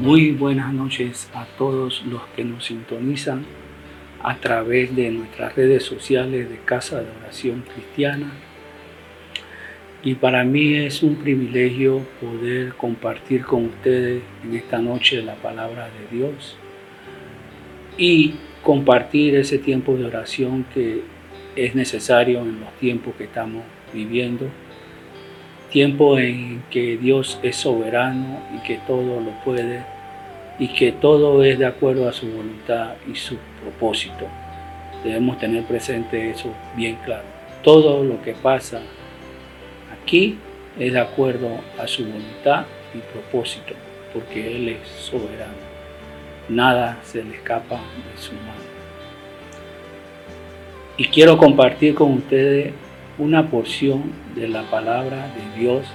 Muy buenas noches a todos los que nos sintonizan a través de nuestras redes sociales de Casa de Oración Cristiana. Y para mí es un privilegio poder compartir con ustedes en esta noche la palabra de Dios y compartir ese tiempo de oración que es necesario en los tiempos que estamos viviendo. Tiempo en que Dios es soberano y que todo lo puede y que todo es de acuerdo a su voluntad y su propósito. Debemos tener presente eso bien claro. Todo lo que pasa aquí es de acuerdo a su voluntad y propósito, porque Él es soberano. Nada se le escapa de su mano. Y quiero compartir con ustedes una porción de la palabra de Dios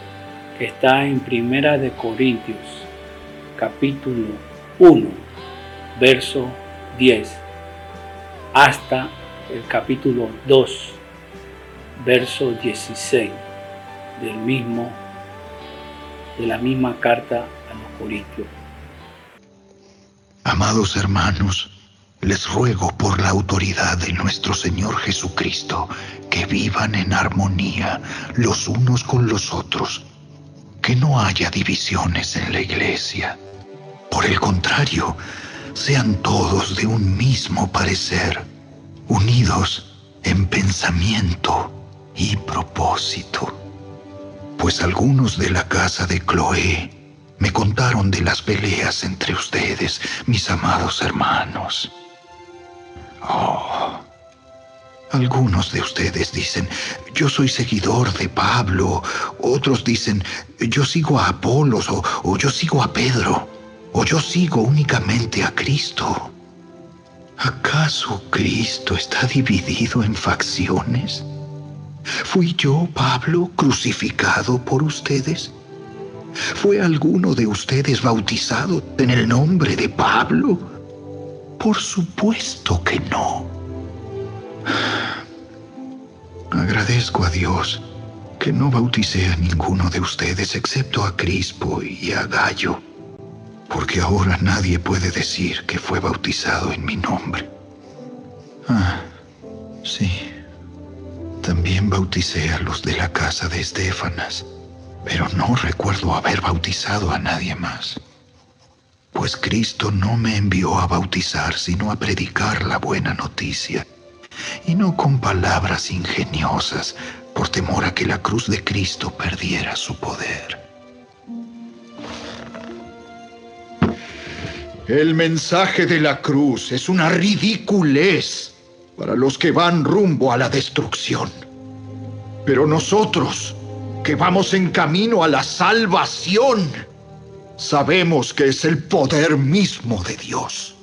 que está en Primera de Corintios, capítulo 1, verso 10, hasta el capítulo 2, verso 16 del mismo, de la misma carta a los Corintios. Amados hermanos, les ruego por la autoridad de nuestro Señor Jesucristo que vivan en armonía los unos con los otros, que no haya divisiones en la iglesia por el contrario, sean todos de un mismo parecer, unidos en pensamiento y propósito. Pues algunos de la casa de Chloé me contaron de las peleas entre ustedes, mis amados hermanos. Oh, algunos de ustedes dicen, yo soy seguidor de Pablo, otros dicen, yo sigo a Apolos o, o yo sigo a Pedro o yo sigo únicamente a Cristo. ¿Acaso Cristo está dividido en facciones? ¿Fui yo, Pablo, crucificado por ustedes? ¿Fue alguno de ustedes bautizado en el nombre de Pablo? Por supuesto que no. Agradezco a Dios que no bauticé a ninguno de ustedes excepto a Crispo y a Gallo, porque ahora nadie puede decir que fue bautizado en mi nombre. Ah, sí. También bauticé a los de la casa de Estefanas, pero no recuerdo haber bautizado a nadie más. Pues Cristo no me envió a bautizar, sino a predicar la buena noticia, y no con palabras ingeniosas, por temor a que la cruz de Cristo perdiera su poder. El mensaje de la cruz es una ridiculez para los que van rumbo a la destrucción. Pero nosotros, que vamos en camino a la salvación, sabemos que es el poder mismo de Dios.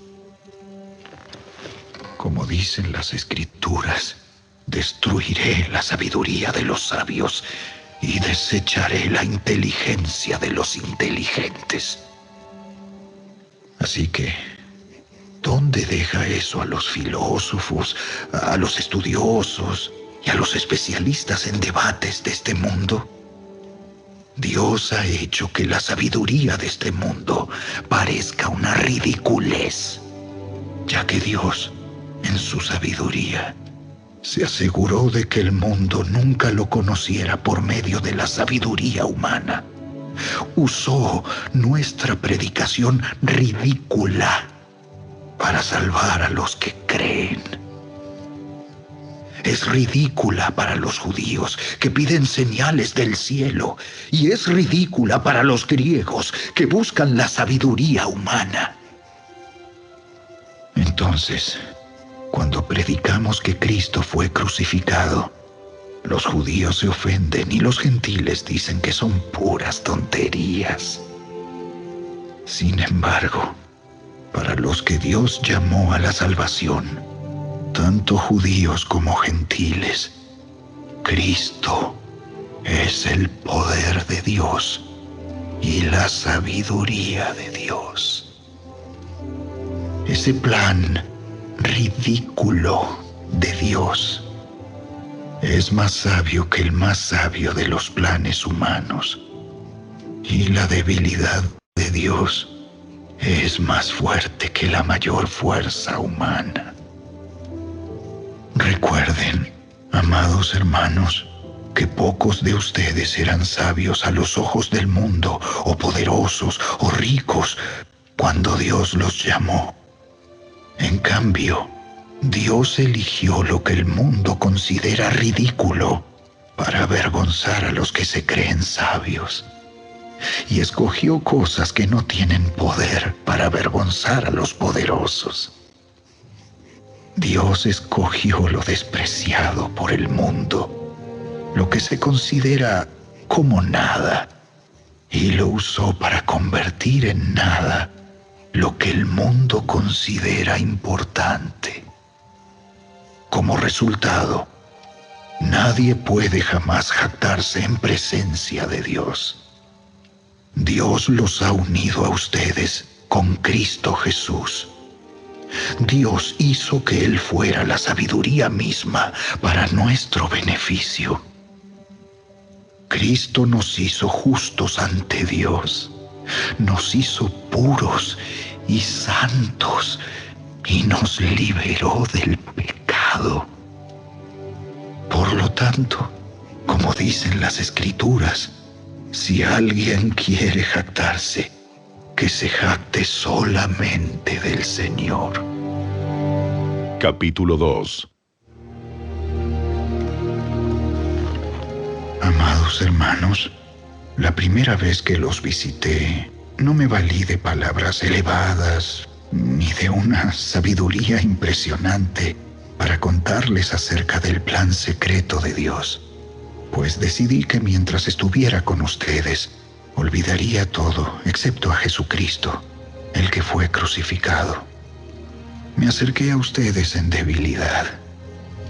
Como dicen las escrituras, destruiré la sabiduría de los sabios y desecharé la inteligencia de los inteligentes. Así que ¿Dónde deja eso a los filósofos, a los estudiosos y a los especialistas en debates de este mundo? Dios ha hecho que la sabiduría de este mundo parezca una ridiculez, ya que Dios, en su sabiduría, se aseguró de que el mundo nunca lo conociera por medio de la sabiduría humana. Usó nuestra predicación ridícula para salvar a los que creen. Es ridícula para los judíos que piden señales del cielo y es ridícula para los griegos que buscan la sabiduría humana. Entonces, cuando predicamos que Cristo fue crucificado, los judíos se ofenden y los gentiles dicen que son puras tonterías. Sin embargo, para los que Dios llamó a la salvación, tanto judíos como gentiles. Cristo es el poder de Dios y la sabiduría de Dios. Ese plan ridículo de Dios es más sabio que el más sabio de los planes humanos. Y la debilidad de Dios es más fuerte que la mayor fuerza humana. Recuerden, amados hermanos, que pocos de ustedes eran sabios a los ojos del mundo, o poderosos, o ricos, cuando Dios los llamó. En cambio, Dios eligió lo que el mundo considera ridículo para avergonzar a los que se creen sabios y escogió cosas que no tienen poder para avergonzar a los poderosos. Dios escogió lo despreciado por el mundo, lo que se considera como nada, y lo usó para convertir en nada lo que el mundo considera importante. Como resultado, nadie puede jamás jactarse en presencia de Dios. Dios los ha unido a ustedes con Cristo Jesús. Dios hizo que Él fuera la sabiduría misma para nuestro beneficio. Cristo nos hizo justos ante Dios, nos hizo puros y santos y nos liberó del pecado. Por lo tanto, como dicen las escrituras, si alguien quiere jactarse, que se jacte solamente del Señor. Capítulo 2 Amados hermanos, la primera vez que los visité, no me valí de palabras elevadas ni de una sabiduría impresionante para contarles acerca del plan secreto de Dios pues decidí que mientras estuviera con ustedes, olvidaría todo excepto a Jesucristo, el que fue crucificado. Me acerqué a ustedes en debilidad,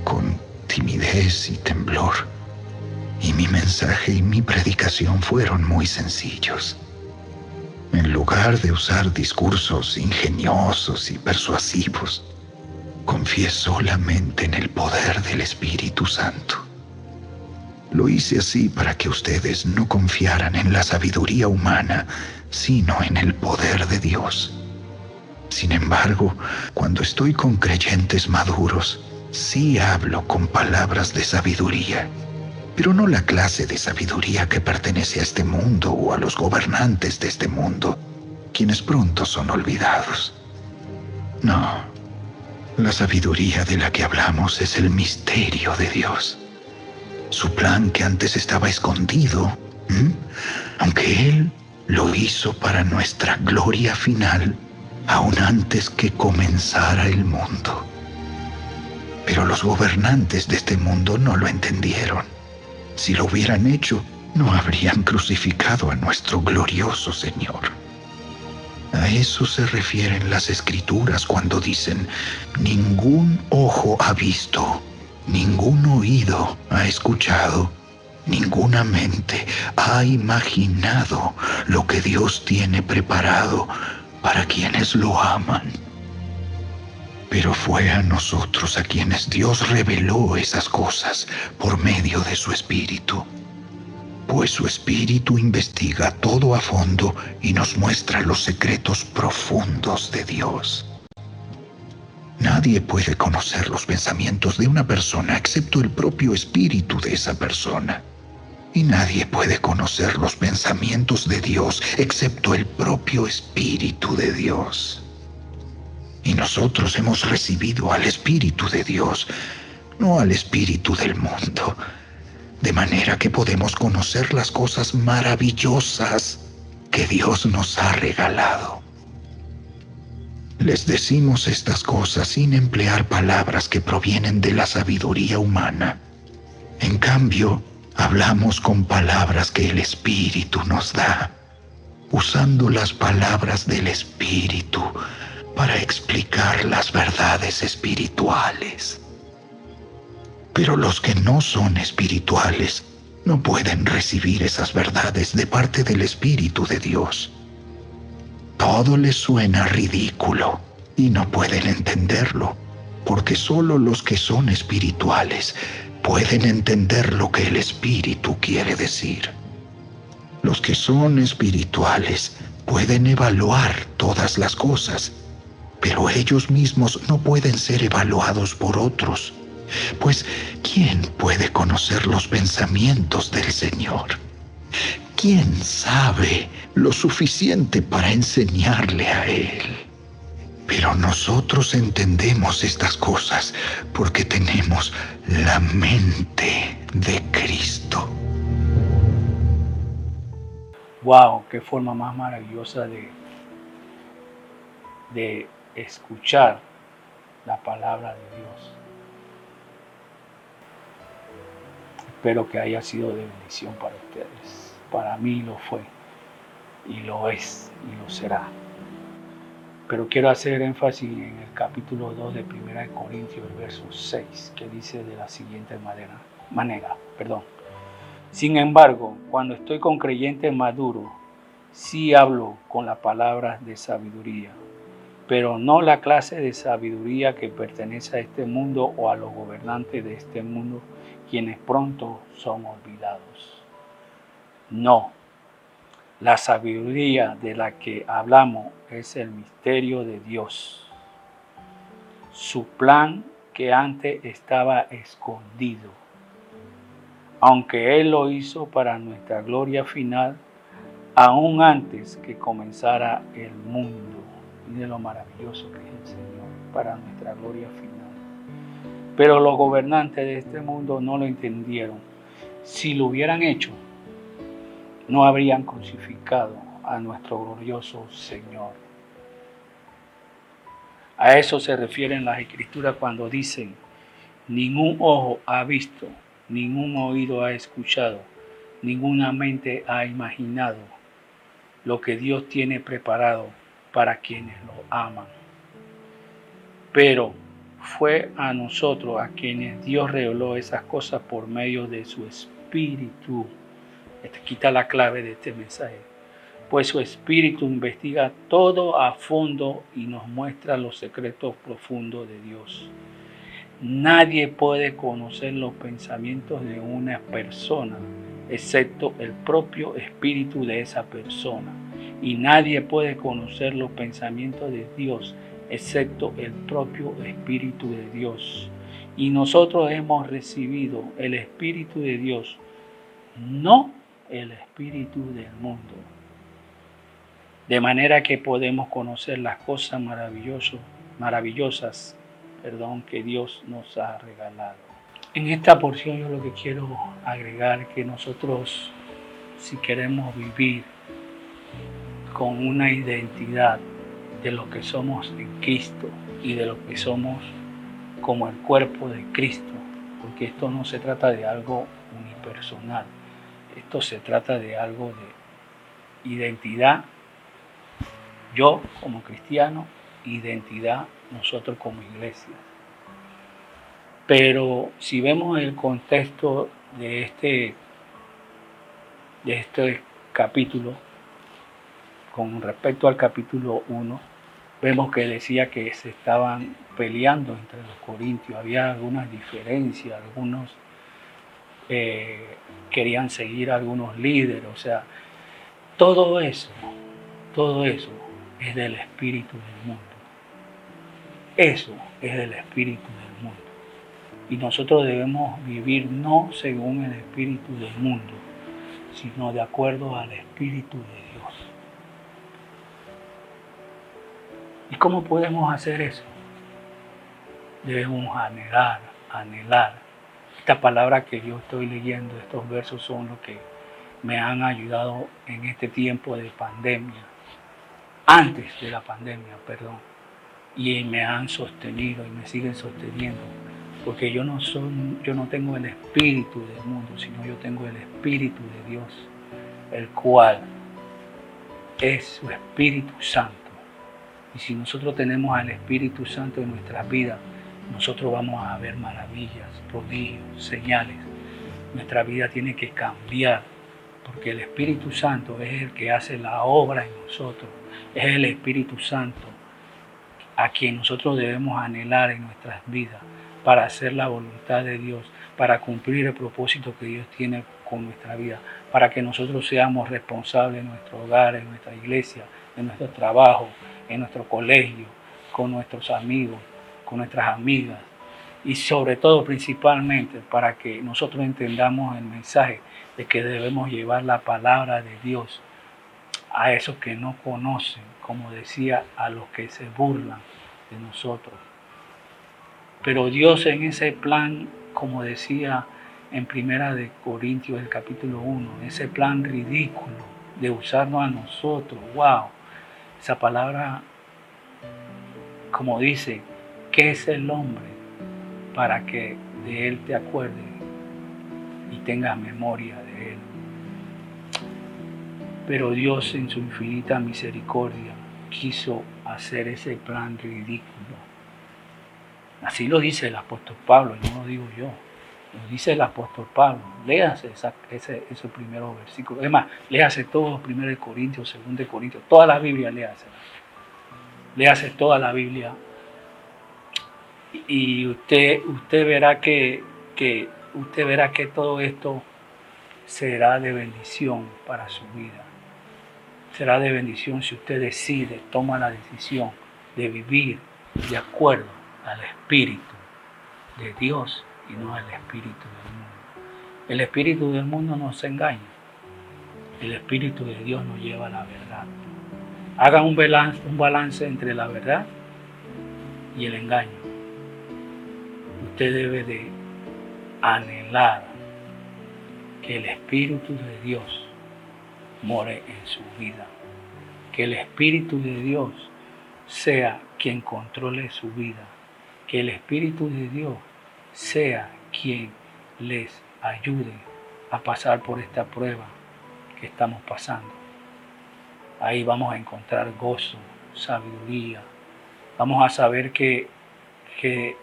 con timidez y temblor, y mi mensaje y mi predicación fueron muy sencillos. En lugar de usar discursos ingeniosos y persuasivos, confié solamente en el poder del Espíritu Santo. Lo hice así para que ustedes no confiaran en la sabiduría humana, sino en el poder de Dios. Sin embargo, cuando estoy con creyentes maduros, sí hablo con palabras de sabiduría, pero no la clase de sabiduría que pertenece a este mundo o a los gobernantes de este mundo, quienes pronto son olvidados. No, la sabiduría de la que hablamos es el misterio de Dios su plan que antes estaba escondido, aunque Él lo hizo para nuestra gloria final, aún antes que comenzara el mundo. Pero los gobernantes de este mundo no lo entendieron. Si lo hubieran hecho, no habrían crucificado a nuestro glorioso Señor. A eso se refieren las escrituras cuando dicen, ningún ojo ha visto Ningún oído ha escuchado, ninguna mente ha imaginado lo que Dios tiene preparado para quienes lo aman. Pero fue a nosotros a quienes Dios reveló esas cosas por medio de su Espíritu. Pues su Espíritu investiga todo a fondo y nos muestra los secretos profundos de Dios. Nadie puede conocer los pensamientos de una persona excepto el propio espíritu de esa persona. Y nadie puede conocer los pensamientos de Dios excepto el propio espíritu de Dios. Y nosotros hemos recibido al espíritu de Dios, no al espíritu del mundo, de manera que podemos conocer las cosas maravillosas que Dios nos ha regalado. Les decimos estas cosas sin emplear palabras que provienen de la sabiduría humana. En cambio, hablamos con palabras que el Espíritu nos da, usando las palabras del Espíritu para explicar las verdades espirituales. Pero los que no son espirituales no pueden recibir esas verdades de parte del Espíritu de Dios todo les suena ridículo y no pueden entenderlo, porque solo los que son espirituales pueden entender lo que el espíritu quiere decir. Los que son espirituales pueden evaluar todas las cosas, pero ellos mismos no pueden ser evaluados por otros, pues ¿quién puede conocer los pensamientos del Señor? ¿Quién sabe lo suficiente para enseñarle a Él? Pero nosotros entendemos estas cosas porque tenemos la mente de Cristo. Wow, qué forma más maravillosa de, de escuchar la palabra de Dios. Espero que haya sido de bendición para ustedes para mí lo fue y lo es y lo será. Pero quiero hacer énfasis en el capítulo 2 de 1 Corintios, el verso 6, que dice de la siguiente manera, manera perdón. Sin embargo, cuando estoy con creyentes maduros, sí hablo con las palabras de sabiduría, pero no la clase de sabiduría que pertenece a este mundo o a los gobernantes de este mundo, quienes pronto son olvidados. No. La sabiduría de la que hablamos es el misterio de Dios. Su plan que antes estaba escondido. Aunque Él lo hizo para nuestra gloria final, aún antes que comenzara el mundo. De lo maravilloso que es el Señor para nuestra gloria final. Pero los gobernantes de este mundo no lo entendieron. Si lo hubieran hecho, no habrían crucificado a nuestro glorioso Señor. A eso se refieren las escrituras cuando dicen, ningún ojo ha visto, ningún oído ha escuchado, ninguna mente ha imaginado lo que Dios tiene preparado para quienes lo aman. Pero fue a nosotros a quienes Dios reveló esas cosas por medio de su Espíritu. Este quita la clave de este mensaje. Pues su Espíritu investiga todo a fondo y nos muestra los secretos profundos de Dios. Nadie puede conocer los pensamientos de una persona excepto el propio espíritu de esa persona. Y nadie puede conocer los pensamientos de Dios excepto el propio espíritu de Dios. Y nosotros hemos recibido el espíritu de Dios, no el espíritu del mundo. De manera que podemos conocer las cosas maravillosas, maravillosas perdón, que Dios nos ha regalado. En esta porción yo lo que quiero agregar que nosotros, si queremos vivir con una identidad de lo que somos en Cristo y de lo que somos como el cuerpo de Cristo, porque esto no se trata de algo unipersonal, esto se trata de algo de identidad, yo como cristiano, identidad nosotros como iglesia. Pero si vemos el contexto de este, de este capítulo, con respecto al capítulo 1, vemos que decía que se estaban peleando entre los corintios, había algunas diferencias, algunos eh, querían seguir a algunos líderes, o sea, todo eso, todo eso es del espíritu del mundo. Eso es del espíritu del mundo. Y nosotros debemos vivir no según el espíritu del mundo, sino de acuerdo al espíritu de Dios. ¿Y cómo podemos hacer eso? Debemos anhelar, anhelar. Esta palabra que yo estoy leyendo, estos versos son los que me han ayudado en este tiempo de pandemia, antes de la pandemia, perdón y me han sostenido y me siguen sosteniendo. Porque yo no, soy, yo no tengo el espíritu del mundo, sino yo tengo el espíritu de Dios, el cual es su Espíritu Santo. Y si nosotros tenemos al Espíritu Santo en nuestras vidas, nosotros vamos a ver maravillas, prodigios, señales. Nuestra vida tiene que cambiar, porque el Espíritu Santo es el que hace la obra en nosotros. Es el Espíritu Santo a quien nosotros debemos anhelar en nuestras vidas para hacer la voluntad de Dios, para cumplir el propósito que Dios tiene con nuestra vida, para que nosotros seamos responsables en nuestro hogar, en nuestra iglesia, en nuestro trabajo, en nuestro colegio, con nuestros amigos, con nuestras amigas y sobre todo principalmente para que nosotros entendamos el mensaje de que debemos llevar la palabra de Dios a esos que no conocen, como decía, a los que se burlan de nosotros. Pero Dios en ese plan, como decía en Primera de Corintios, el capítulo 1, ese plan ridículo de usarnos a nosotros, wow, esa palabra, como dice, ¿qué es el hombre para que de él te acuerdes y tengas memoria de él? Pero Dios en su infinita misericordia quiso hacer ese plan ridículo. Así lo dice el apóstol Pablo, no lo digo yo. Lo dice el apóstol Pablo. Léase ese, ese primero versículo. Es más, léase todo, primero de Corintios, segundo Corintios, toda la Biblia, léase. Léase toda la Biblia. Y usted, usted verá que, que usted verá que todo esto será de bendición para su vida será de bendición si usted decide, toma la decisión de vivir de acuerdo al Espíritu de Dios y no al Espíritu del mundo. El Espíritu del mundo nos engaña. El Espíritu de Dios nos lleva a la verdad. Hagan un balance, un balance entre la verdad y el engaño. Usted debe de anhelar que el Espíritu de Dios more en su vida. Que el Espíritu de Dios sea quien controle su vida. Que el Espíritu de Dios sea quien les ayude a pasar por esta prueba que estamos pasando. Ahí vamos a encontrar gozo, sabiduría. Vamos a saber que que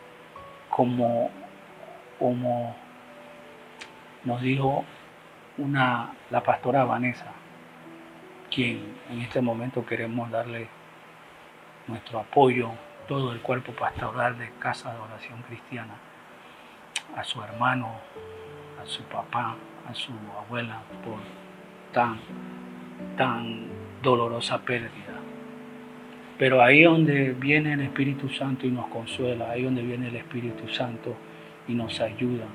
como, como nos dijo una, la pastora Vanessa, quien en este momento queremos darle nuestro apoyo, todo el cuerpo pastoral de Casa de Oración Cristiana, a su hermano, a su papá, a su abuela, por tan, tan dolorosa pérdida. Pero ahí donde viene el Espíritu Santo y nos consuela, ahí donde viene el Espíritu Santo y nos ayuda.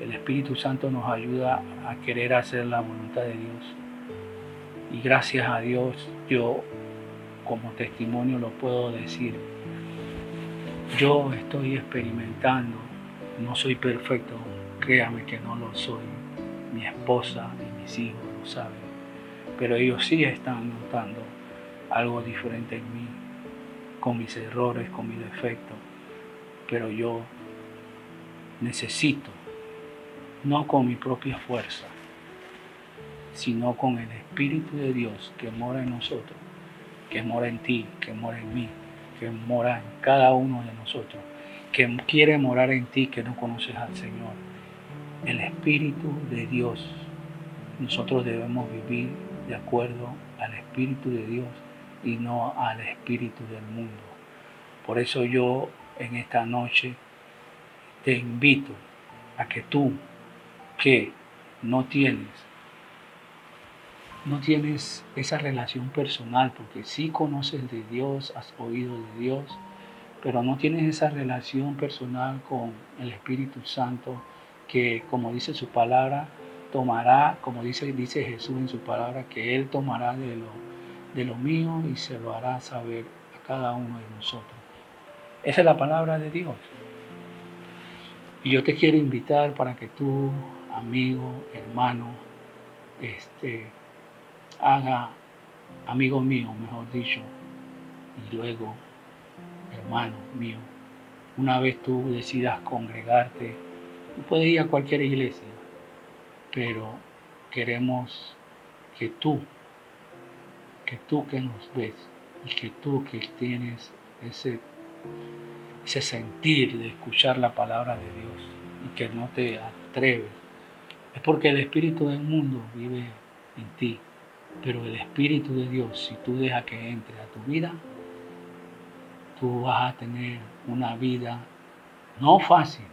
El Espíritu Santo nos ayuda a querer hacer la voluntad de Dios. Y gracias a Dios yo como testimonio lo puedo decir. Yo estoy experimentando, no soy perfecto, créame que no lo soy. Mi esposa y mis hijos lo saben, pero ellos sí están notando algo diferente en mí, con mis errores, con mis defectos. Pero yo necesito, no con mi propia fuerza, sino con el Espíritu de Dios que mora en nosotros, que mora en ti, que mora en mí, que mora en cada uno de nosotros, que quiere morar en ti, que no conoces al Señor. El Espíritu de Dios. Nosotros debemos vivir de acuerdo al Espíritu de Dios y no al Espíritu del mundo. Por eso yo en esta noche te invito a que tú, que no tienes, no tienes esa relación personal, porque sí conoces de Dios, has oído de Dios, pero no tienes esa relación personal con el Espíritu Santo, que como dice su palabra, tomará, como dice, dice Jesús en su palabra, que Él tomará de lo, de lo mío y se lo hará saber a cada uno de nosotros. Esa es la palabra de Dios. Y yo te quiero invitar para que tú, amigo, hermano, este, haga, amigo mío, mejor dicho, y luego, hermano mío, una vez tú decidas congregarte, tú puedes ir a cualquier iglesia, pero queremos que tú, que tú que nos ves y que tú que tienes ese, ese sentir de escuchar la palabra de Dios y que no te atreves, es porque el Espíritu del mundo vive en ti. Pero el Espíritu de Dios, si tú dejas que entre a tu vida, tú vas a tener una vida no fácil,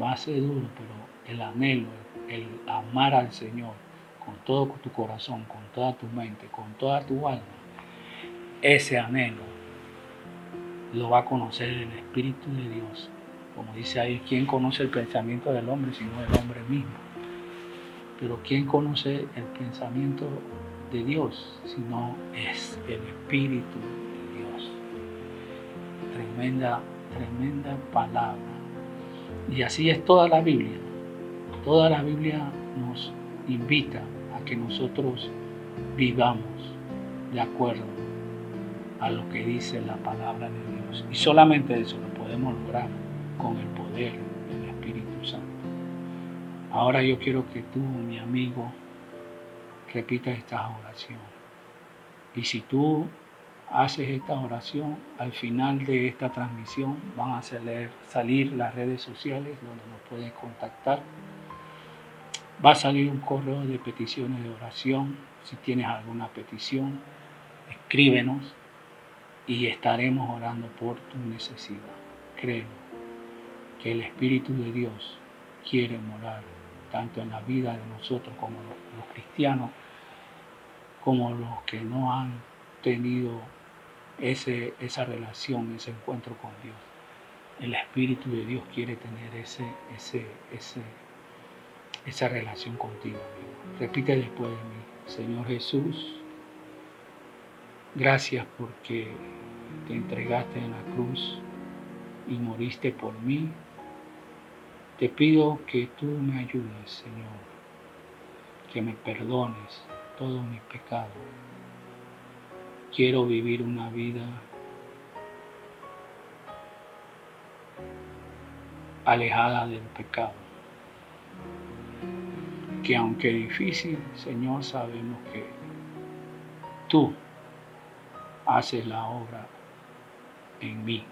va a ser duro, pero el anhelo, el amar al Señor con todo tu corazón, con toda tu mente, con toda tu alma, ese anhelo lo va a conocer el Espíritu de Dios. Como dice ahí, ¿quién conoce el pensamiento del hombre sino el hombre mismo? Pero ¿quién conoce el pensamiento de Dios sino es el Espíritu? Tremenda, tremenda palabra. Y así es toda la Biblia. Toda la Biblia nos invita a que nosotros vivamos de acuerdo a lo que dice la palabra de Dios. Y solamente eso lo podemos lograr con el poder del Espíritu Santo. Ahora yo quiero que tú, mi amigo, repitas esta oración. Y si tú haces esta oración, al final de esta transmisión van a salir, salir las redes sociales donde nos puedes contactar. Va a salir un correo de peticiones de oración. Si tienes alguna petición, escríbenos y estaremos orando por tu necesidad. Creo que el Espíritu de Dios quiere morar tanto en la vida de nosotros como los, los cristianos, como los que no han tenido ese, esa relación, ese encuentro con Dios. El Espíritu de Dios quiere tener ese, ese, ese, esa relación contigo, amigo. Repite después de mí, Señor Jesús, gracias porque te entregaste en la cruz y moriste por mí. Te pido que tú me ayudes, Señor, que me perdones todos mis pecados. Quiero vivir una vida alejada del pecado. Que aunque difícil, Señor, sabemos que tú haces la obra en mí.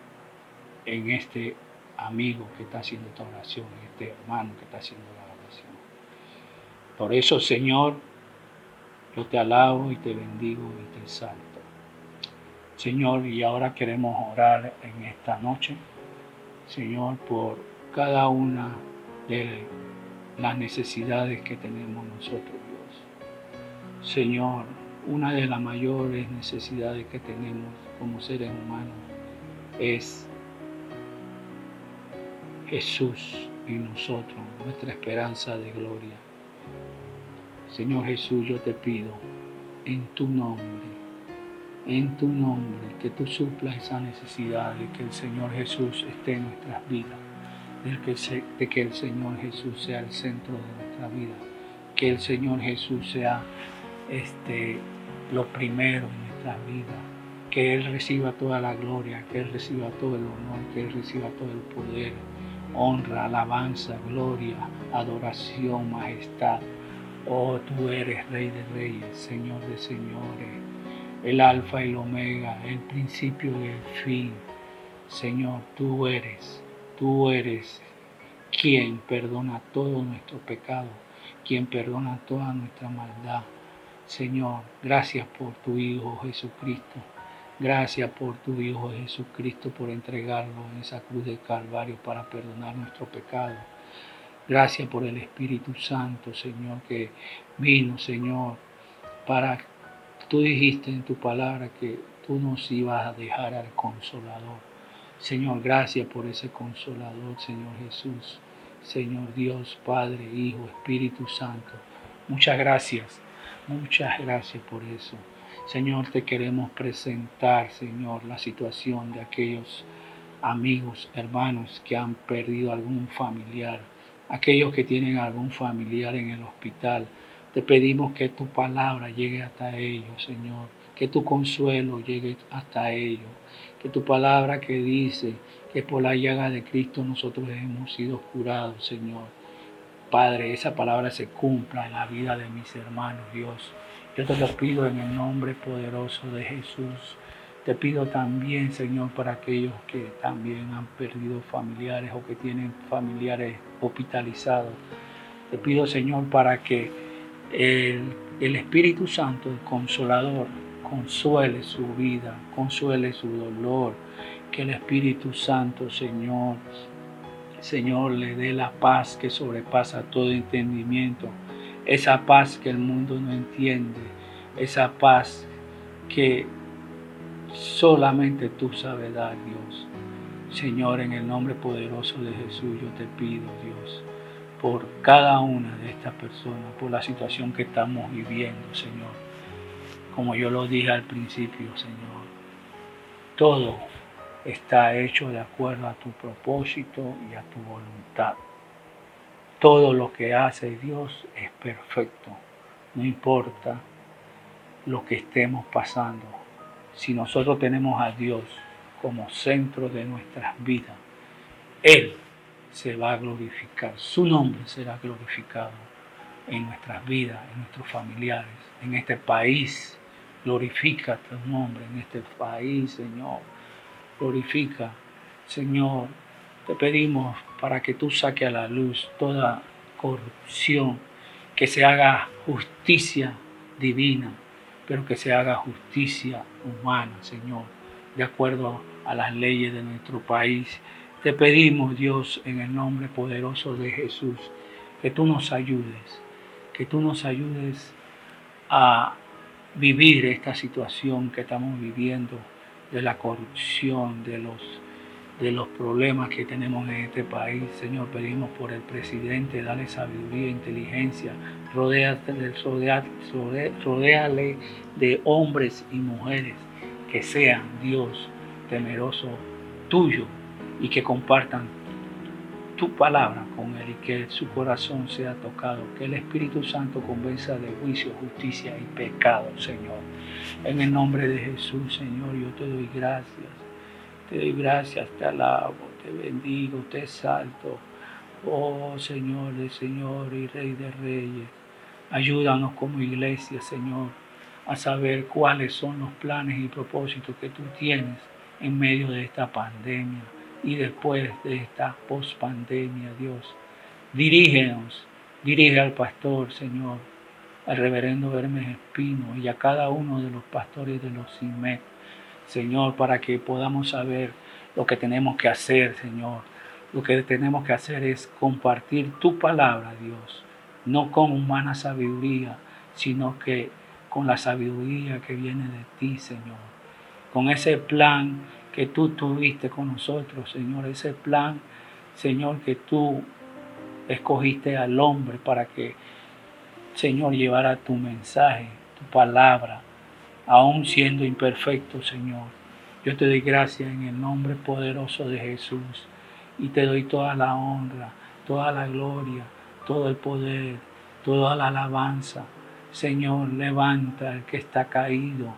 en este amigo que está haciendo esta oración, en este hermano que está haciendo la oración. Por eso, Señor, yo te alabo y te bendigo y te exalto. Señor, y ahora queremos orar en esta noche, Señor, por cada una de las necesidades que tenemos nosotros, Dios. Señor, una de las mayores necesidades que tenemos como seres humanos es Jesús en nosotros, nuestra esperanza de gloria. Señor Jesús, yo te pido en tu nombre, en tu nombre, que tú suplas esa necesidad de que el Señor Jesús esté en nuestras vidas, de que, de que el Señor Jesús sea el centro de nuestra vida, que el Señor Jesús sea este, lo primero en nuestra vida, que Él reciba toda la gloria, que Él reciba todo el honor, que Él reciba todo el poder, honra, alabanza, gloria, adoración, majestad. Oh, tú eres Rey de Reyes, Señor de Señores, el Alfa y el Omega, el principio y el fin. Señor, tú eres, tú eres quien perdona todo nuestro pecado, quien perdona toda nuestra maldad. Señor, gracias por tu Hijo Jesucristo. Gracias por tu Hijo Jesucristo, por entregarlo en esa cruz de Calvario para perdonar nuestro pecado. Gracias por el Espíritu Santo, Señor, que vino, Señor, para... Tú dijiste en tu palabra que tú nos ibas a dejar al consolador. Señor, gracias por ese consolador, Señor Jesús. Señor Dios, Padre, Hijo, Espíritu Santo. Muchas gracias, muchas gracias por eso. Señor, te queremos presentar, Señor, la situación de aquellos amigos, hermanos que han perdido algún familiar, aquellos que tienen algún familiar en el hospital. Te pedimos que tu palabra llegue hasta ellos, Señor, que tu consuelo llegue hasta ellos, que tu palabra que dice que por la llaga de Cristo nosotros hemos sido curados, Señor. Padre, esa palabra se cumpla en la vida de mis hermanos, Dios. Yo te lo pido en el nombre poderoso de Jesús. Te pido también, Señor, para aquellos que también han perdido familiares o que tienen familiares hospitalizados. Te pido, Señor, para que el, Espíritu Santo, el Consolador, consuele su vida, consuele su dolor. Que el Espíritu Santo, Señor, Señor, le dé la paz que sobrepasa todo entendimiento esa paz que el mundo no entiende, esa paz que solamente tú sabes dar, Dios. Señor, en el nombre poderoso de Jesús, yo te pido, Dios, por cada una de estas personas, por la situación que estamos viviendo, Señor. Como yo lo dije al principio, Señor, todo está hecho de acuerdo a tu propósito y a tu voluntad. Todo lo que hace Dios es perfecto. No importa lo que estemos pasando. Si nosotros tenemos a Dios como centro de nuestras vidas, Él se va a glorificar. Su nombre será glorificado en nuestras vidas, en nuestros familiares, en este país. Glorifica tu nombre en este país, Señor. Glorifica, Señor, te pedimos para que tú saques a la luz toda corrupción, que se haga justicia divina, pero que se haga justicia humana, Señor, de acuerdo a las leyes de nuestro país. Te pedimos, Dios, en el nombre poderoso de Jesús, que tú nos ayudes, que tú nos ayudes a vivir esta situación que estamos viviendo de la corrupción, de los de los problemas que tenemos en este país. Señor, pedimos por el presidente, dale sabiduría, inteligencia, rodeale, rodeale de hombres y mujeres que sean Dios temeroso tuyo y que compartan tu palabra con él y que su corazón sea tocado, que el Espíritu Santo convenza de juicio, justicia y pecado, Señor. En el nombre de Jesús, Señor, yo te doy gracias te doy gracias, te alabo, te bendigo, te exalto. Oh Señor de Señor y Rey de Reyes, ayúdanos como iglesia, Señor, a saber cuáles son los planes y propósitos que tú tienes en medio de esta pandemia, y después de esta post-pandemia, Dios. Dirígenos, dirige al pastor, Señor, al reverendo Hermes Espino y a cada uno de los pastores de los CIMEC, Señor, para que podamos saber lo que tenemos que hacer, Señor. Lo que tenemos que hacer es compartir tu palabra, Dios, no con humana sabiduría, sino que con la sabiduría que viene de ti, Señor. Con ese plan que tú tuviste con nosotros, Señor. Ese plan, Señor, que tú escogiste al hombre para que, Señor, llevara tu mensaje, tu palabra, aún siendo imperfecto, Señor. Yo te doy gracias en el nombre poderoso de Jesús y te doy toda la honra, toda la gloria, todo el poder, toda la alabanza Señor, levanta al que está caído.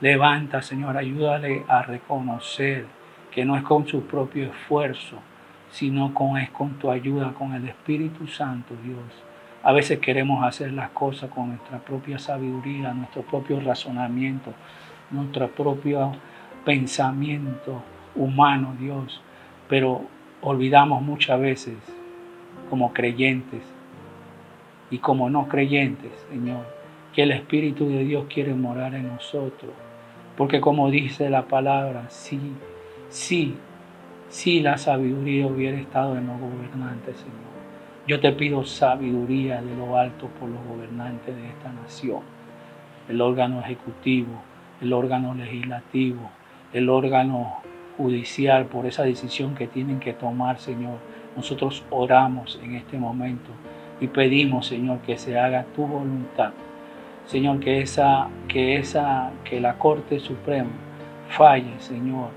Levanta, Señor, ayúdale a reconocer que no es con su propio esfuerzo, sino con, es con tu ayuda, con el Espíritu Santo, Dios. A veces queremos hacer las cosas con nuestra propia sabiduría, nuestro propio razonamiento, nuestro propio pensamiento humano, Dios. Pero olvidamos muchas veces, como creyentes y como no creyentes, Señor, que el Espíritu de Dios quiere morar en nosotros. Porque como dice la palabra, sí, sí, sí la sabiduría hubiera estado en los gobernantes, Señor. Yo te pido sabiduría de lo alto por los gobernantes de esta nación. El órgano ejecutivo, el órgano legislativo, el órgano judicial por esa decisión que tienen que tomar, Señor. Nosotros oramos en este momento y pedimos, Señor, que se haga tu voluntad Señor, que esa, que esa, que la Corte Suprema falle, Señor,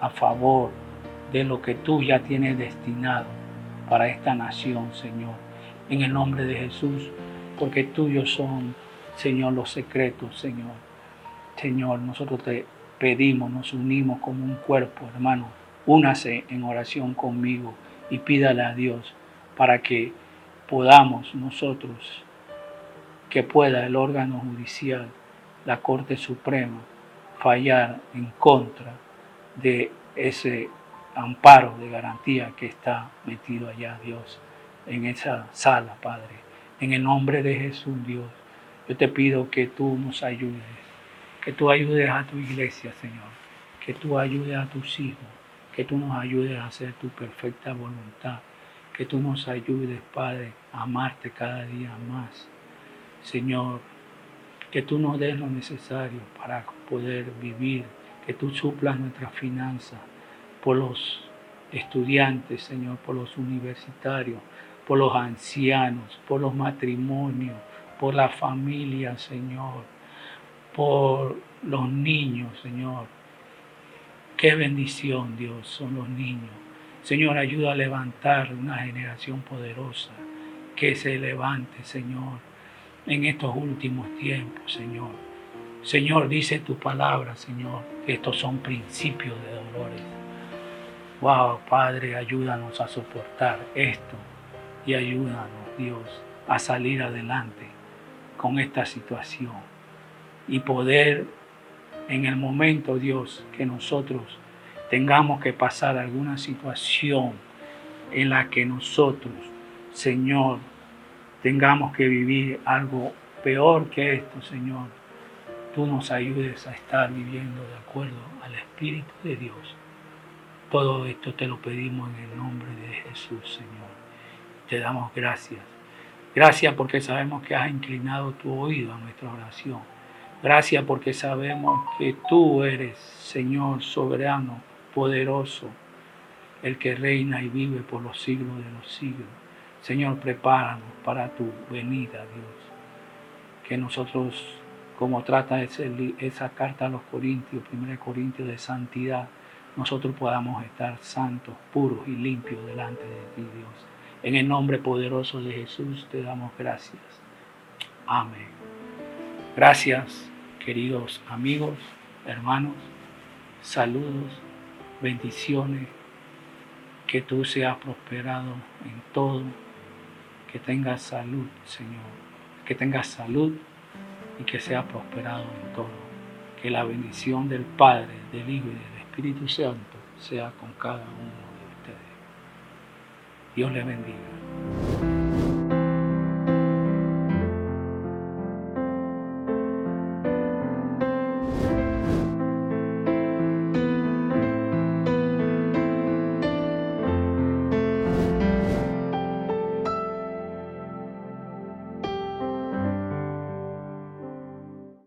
a favor de lo que tú ya tienes destinado para esta nación, Señor. En el nombre de Jesús, porque tuyos son, Señor, los secretos, Señor. Señor, nosotros te pedimos, nos unimos como un cuerpo, hermano. Únase en oración conmigo y pídale a Dios para que podamos nosotros que pueda el órgano judicial, la Corte Suprema, fallar en contra de ese amparo de garantía que está metido allá, Dios, en esa sala, Padre. En el nombre de Jesús, Dios, yo te pido que tú nos ayudes, que tú ayudes a tu iglesia, Señor, que tú ayudes a tus hijos, que tú nos ayudes a hacer tu perfecta voluntad, que tú nos ayudes, Padre, a amarte cada día más Señor, que tú nos des lo necesario para poder vivir, que tú suplas nuestras finanzas por los estudiantes, Señor, por los universitarios, por los ancianos, por los matrimonios, por la familia, Señor, por los niños, Señor. Qué bendición, Dios, son los niños. Señor, ayuda a levantar una generación poderosa, que se levante, Señor en estos últimos tiempos, Señor. Señor, dice tu palabra, Señor, que estos son principios de dolores. Wow, Padre, ayúdanos a soportar esto y ayúdanos, Dios, a salir adelante con esta situación y poder en el momento, Dios, que nosotros tengamos que pasar alguna situación en la que nosotros, Señor, tengamos que vivir algo peor que esto, Señor, tú nos ayudes a estar viviendo de acuerdo al Espíritu de Dios. Todo esto te lo pedimos en el nombre de Jesús, Señor. Te damos gracias. Gracias porque sabemos que has inclinado tu oído a nuestra oración. Gracias porque sabemos que tú eres, Señor soberano, poderoso, el que reina y vive por los siglos de los siglos. Señor, prepáranos para tu venida, Dios. Que nosotros, como trata esa carta a los Corintios, 1 Corintios de santidad, nosotros podamos estar santos, puros y limpios delante de ti, Dios. En el nombre poderoso de Jesús te damos gracias. Amén. Gracias, queridos amigos, hermanos. Saludos, bendiciones. Que tú seas prosperado en todo que tenga salud, Señor, que tenga salud y que sea prosperado en todo. Que la bendición del Padre, del Hijo y del Espíritu Santo sea con cada uno de ustedes. Dios les bendiga.